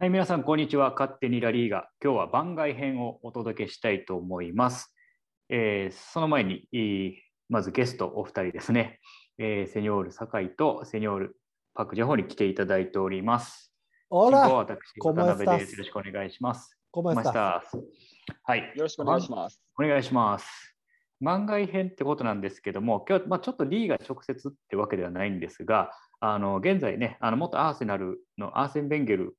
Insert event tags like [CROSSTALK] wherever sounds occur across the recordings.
はい、皆さん、こんにちは。勝手にラリーガ。今日は番外編をお届けしたいと思います。えーその前に、えーまずゲストお二人ですね。えーセニョール酒井とセニョールパクジャホに来ていただいております。進行は Hola, 私、¿cómo 渡辺?です。よろしくお願いします。¿cómo マス estás? ターはい。よろしくお願いします。お願いします。番外編ってことなんですけども、今日、まあ、ちょっとリーが直接ってわけではないんですが、あの現在ね、あの元アーセナルのアーセン・ベンゲル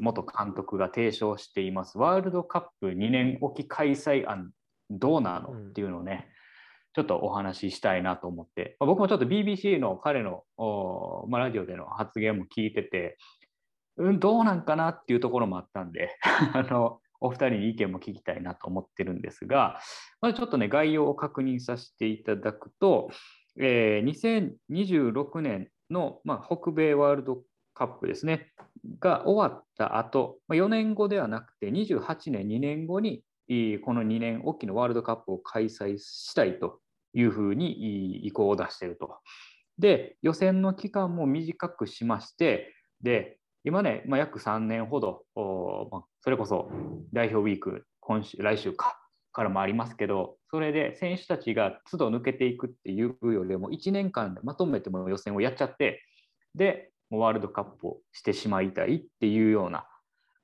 元監督が提唱しています、ワールドカップ2年おき開催案、どうなのうんっていうのをね、ちょっとお話ししたいなと思って、まあ僕もちょっと BBC の彼の、おまあ、ラジオでの発言も聞いてて、うん、どうなんかなっていうところもあったんで、[LAUGHS] あのお二人に意見も聞きたいなと思ってるんですが、まずちょっとね、概要を確認させていただくと、えー2026年の、まあ、北米ワールドカップですね、が終わった後、まあ、4年後ではなくて、28年、2年後に、この2年おきのワールドカップを開催したいというふうに意向を出していると。で、予選の期間も短くしまして、で、今ね、まあ、約3年ほど、それこそ代表ウィーク、今週、来週か、からもありますけど、それで選手たちが都度抜けていくっていうよりも、1年間でまとめても予選をやっちゃって、で、もうワールドカップをしてしまいたいっていうような、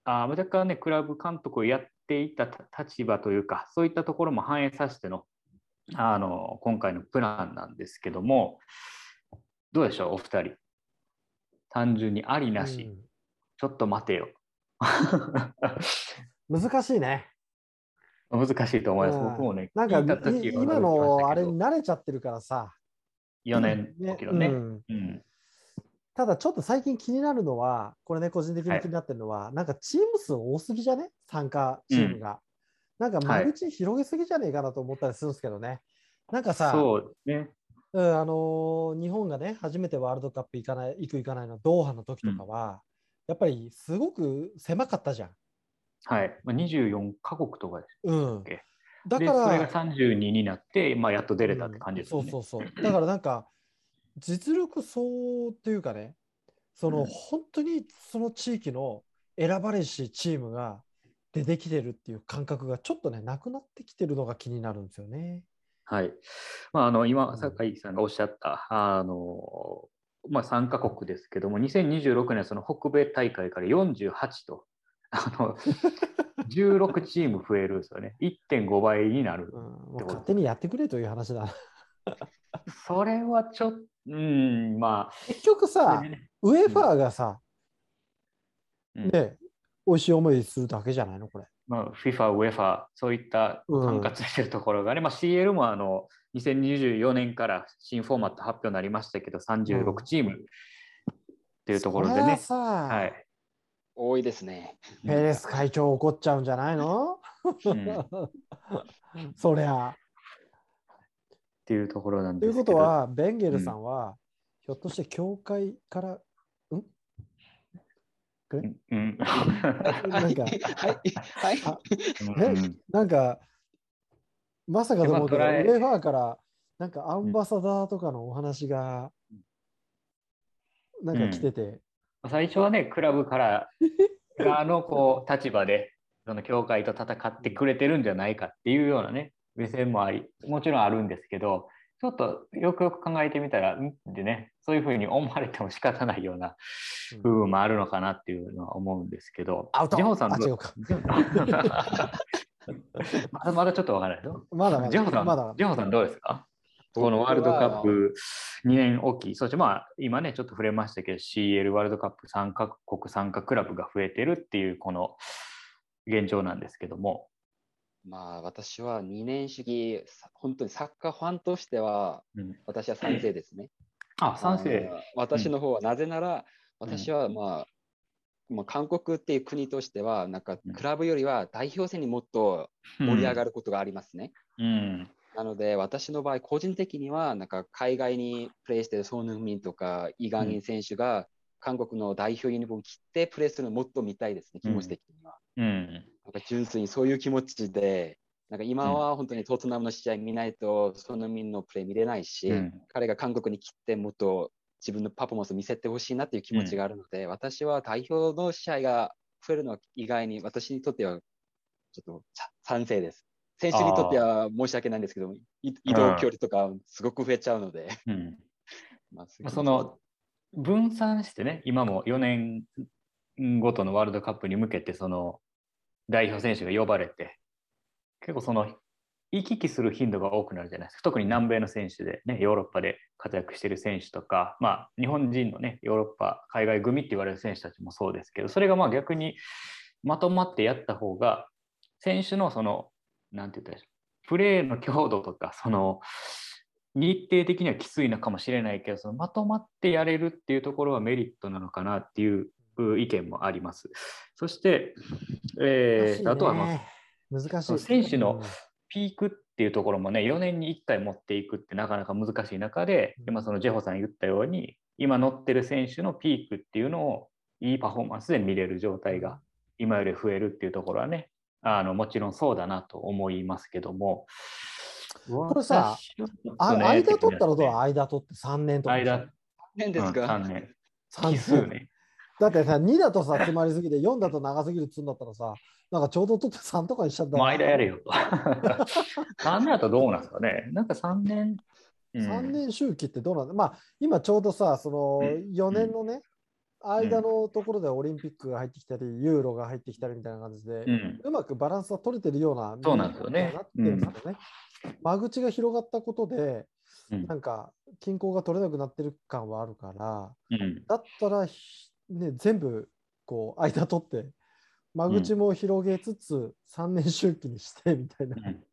あー若干ね、クラブ監督をやっていたた立場というか、そういったところも反映させての、あの今回のプランなんですけども、どうでしょう、お二人。単純にありなし、ちょっと待てよ。う [LAUGHS] ん難しいね。難しいと思います。うん僕もね、なんか今のあれにに慣れちゃってるからさ。4年の時のね。うんうんただちょっと最近気になるのは、これね、個人的に気になってるのは、なんかチーム数多すぎじゃね？参加チームが。なんか間口広げすぎじゃねえかなと思ったりするんですけどね。なんかさ、そうね。うんあのー日本がね、初めてワールドカップ行かない、行く行かないのドーハの時とかは、やっぱりすごく狭かったじゃん。はい。まあ、24カ国とかです。うん。けだかで、それがら、32になって、まあ、やっと出れたって感じですよね。そうそうそう。だからなんか、実力そうっていうかね、その、うん本当にその地域の選ばれしチームが出てきてるっていう感覚がちょっとね、なくなってきてるのが気になるんですよね。はい。まあ、あの、う今、ん酒井さんがおっしゃった、あの、まあ、3カ国ですけども、2026年、その北米大会から48と、[LAUGHS] あの、16チーム増えるんですよね。1.5倍になるうん、。勝手にやってくれという話だ。[LAUGHS] それはちょっと、うん、まあ、結局さウェファーがさ、うんね、美味しい思いするだけじゃないのこれ。まあ、FIFA、UEFA、そういった管轄してるところがね、まあ、CL もあの2024年から新フォーマット発表になりましたけど、36チームっていうところでね、はい多いですね。ペレス会長怒っちゃうんじゃないの、うんそりゃ。っていうところなんというですけど。ことは、ベンゲルさんは、ひょっとして教会から、ん？うん、うんなんかはい。はい。ねなんか、まさかと思うけど、ウファーから、なんかアンバサダーとかのお話が、なんか来てて、最初はね、クラブから側のこう立場で、その教会と戦ってくれてるんじゃないかっていうようなね、目線もあり、もちろんあるんですけど、ちょっとよくよく考えてみたら、んでね、そういうふうに思われても仕方ないようなうん。部分もあるのかなっていうのは思うんですけど、アウト。ジェホさん。[LAUGHS] まだまだちょっとわからない。よ。まだまだ、ジェホさん、まだジェホさんどうですか？このワールドカップ2年おき、そしてまあ今ね、ちょっと触れましたけど、CL ワールドカップ参加国参加クラブが増えてるっていうこの現状なんですけども、まあ、私は2年主義、さ本当にサッカーファンとしては、うん私は賛成ですね。あ、賛成。私の方は、なぜなら、私はまあ、まあ、韓国っていう国としては、なんかうんクラブよりは代表戦にもっと盛り上がることがありますね。うん。なので、私の場合、個人的には、なんか海外にプレーしているソン・ヌンミンとかイ・ガンイン選手が、韓国の代表ユニフォーム着てプレーするのをもっと見たいですね、気持ち的には。うん。なんか純粋にそういう気持ちで、なんか今は本当にトットナムの試合見ないと、ソン・ヌンミンのプレー見れないし、うん彼が韓国に来てもっと自分のパフォーマンスを見せてほしいなっていう気持ちがあるので、私は代表の試合が増えるのは意外に私にとってはちょっとさ賛成です。選手にとっては申し訳ないんですけど、い移動距離とかすごく増えちゃうので、うん。[LAUGHS] まあその分散してね、今も4年ごとのワールドカップに向けて、その代表選手が呼ばれて、結構その行き来する頻度が多くなるじゃないですか。特に南米の選手で、ね、ヨーロッパで活躍している選手とか、まあ、日本人のね、ヨーロッパ、海外組って言われる選手たちもそうですけど、それがまあ逆にまとまってやった方が、選手のその、なんて言ったらいいプレーの強度とか、その、日程的にはきついのかもしれないけど、そのまとまってやれるっていうところはメリットなのかなっていう意見もあります。そして、えーあとは、まあ、難しい選手のピークっていうところもね、4年に1回持っていくってなかなか難しい中で、うん。今そのジェホさん言ったように、今乗ってる選手のピークっていうのをいいパフォーマンスで見れる状態が今より増えるっていうところはね、あのもちろんそうだなと思いますけども。これさあ間取ったらどう？間取って3年とか。間、うん、変ですか、3年。3奇数ね。だってさ、2だとさ、詰まりすぎて、4だと長すぎるっつうんだったらさ、なんかちょうど取って3とかにしちゃった。間やれよと。[LAUGHS] 3年だとどうなんですかね？なんか3年。うん3年周期ってどうなん？だまあ、今ちょうどさ、そのうん4年のね、間のところでオリンピックが入ってきたり、ユーロが入ってきたりみたいな感じで、うん。うまくバランスは取れてるような、そうなんですよね。なってるんです。間口が広がったことで、うん。なんか均衡が取れなくなってる感はあるから、うん。だったらひ、ね、全部こう間取って、間口も広げつつ、3年周期にしてみたいな。うん。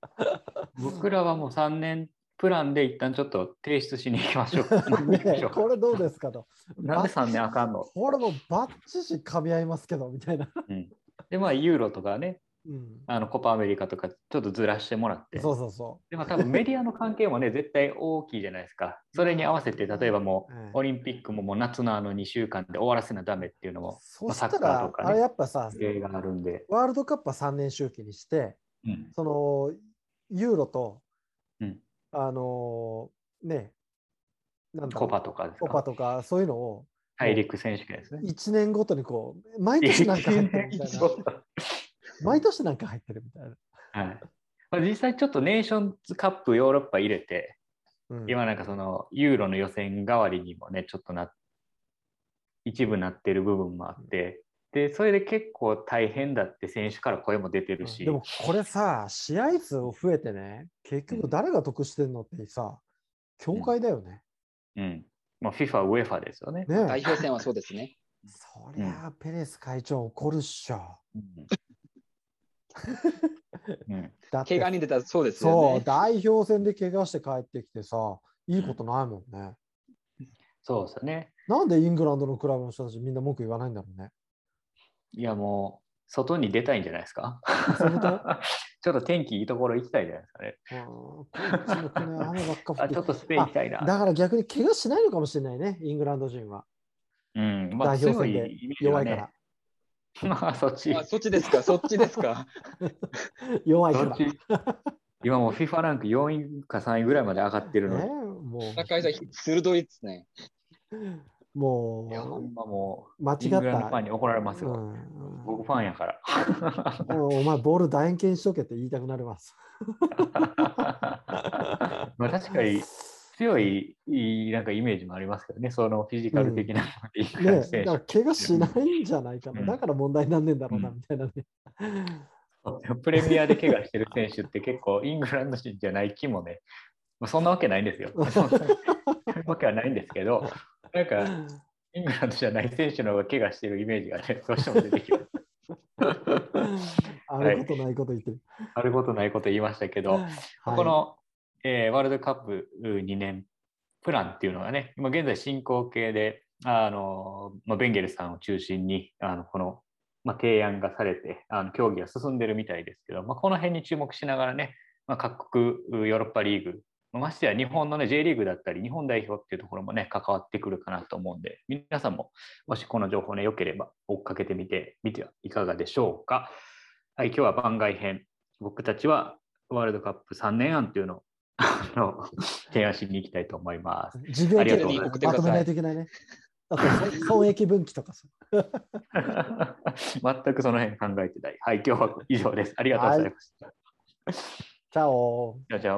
僕らはもう3年プランで一旦ちょっと提出しに行きましょう。[LAUGHS] ねえこれどうですかと。なんで3年あかんの、これもバッチシ噛み合いますけどみたいな。うん、で、まあ、ユーロとかね、うん、あのコパアメリカとかちょっとずらしてもらって。そうそうそでも多分メディアの関係もね、絶対大きいじゃないですか。それに合わせて、例えばもう。ええう、オリンピックももう夏のあの2週間で終わらせなダメっていうのも、そしたサッカーらと、かねあれやっぱさ、例があるんで。ワールドカップは3年周期にして、うんそのユーロと、うんあのーね、なんコパとかですコパか。とかそういうのを大陸選手権ですね。1年ごとにこう、毎年なんか入ってるみたいな。[LAUGHS] 毎年なんか入ってるみたいな。はいまあ、実際ちょっとネーションズカップヨーロッパ入れて、うん今なんかそのユーロの予選代わりにもね、ちょっとな、一部なってる部分もあって、で、それで結構大変だって選手から声も出てるし、でもこれさ、試合数増えてね、結局誰が得してんのってさ、協会だよね。うん。まあ、FIFA、UEFA ですよね。ね代表戦はそうですね。そりゃあ、ペレス会長怒るっしょ。うんうん [LAUGHS] だ怪我に出たらそうですよそう、ね。代表戦で怪我して帰ってきてさ、いいことないもんね。そうですよね。なんでイングランドのクラブの人たちみんな文句言わないんだろうね。いや、もう、外に出たいんじゃないですか？[LAUGHS] ちょっと天気いいところ行きたいじゃないですかね。ちょっとスペイン行きたいな。だから逆に怪我しないのかもしれないね、イングランド人は。うん、まあ、代表強い戦で弱いから。[LAUGHS] まあ、そっち。あそっちですか、そっちですか？[LAUGHS] 弱いから。今もう FIFA ランク4位か3位ぐらいまで上がってるのねに。、も高井さん、鋭いですね。う、もう、まも間違っう、イングランドファンた。に怒られますよ。うん僕ファンやから。お [LAUGHS] お前、ボール楕円形にしとけって言いたくなります。[LAUGHS] まあ確かに強いいいなんかイメージもありますけどね、そのフィジカル的な、イングランねだから怪我しないんじゃないかな。うんだから問題になんねえんだろうな、うんみたいなね。手プレミアで怪我してる選手って結構イングランド人じゃない気もね、まあ、そんなわけないんですよ。[LAUGHS] そんなわけはないんですけど、なんかイングランドじゃない選手の方が怪我してるイメージがね、[LAUGHS] どうしても出てきます。あることないこと言ってる。あることないこと言いましたけど、はい。この、えーワールドカップ2年プランっていうのがね、今現在進行形で、あのまあ、ベンゲルさんを中心にあのこの、まあ、提案がされてあの協議が進んでるみたいですけど、まあ、この辺に注目しながらね、まあ、各国ヨーロッパリーグ、ましてや日本の、ね、J リーグだったり日本代表っていうところもね関わってくるかなと思うんで皆さんももしこの情報ね良ければ追っかけてみてみてはいかがでしょうか。はい、今日は番外編僕たちはワールドカップ3年案っていうのをあの [LAUGHS] 提案しに行きたいと思います。授業ありがとう中にございまとめないといけないね。[LAUGHS] あとそ損益分岐とかさ。[LAUGHS] 全くその辺考えてない。はい、今日は以上です。ありがとうございました。チャオ。じゃあ、じゃあ。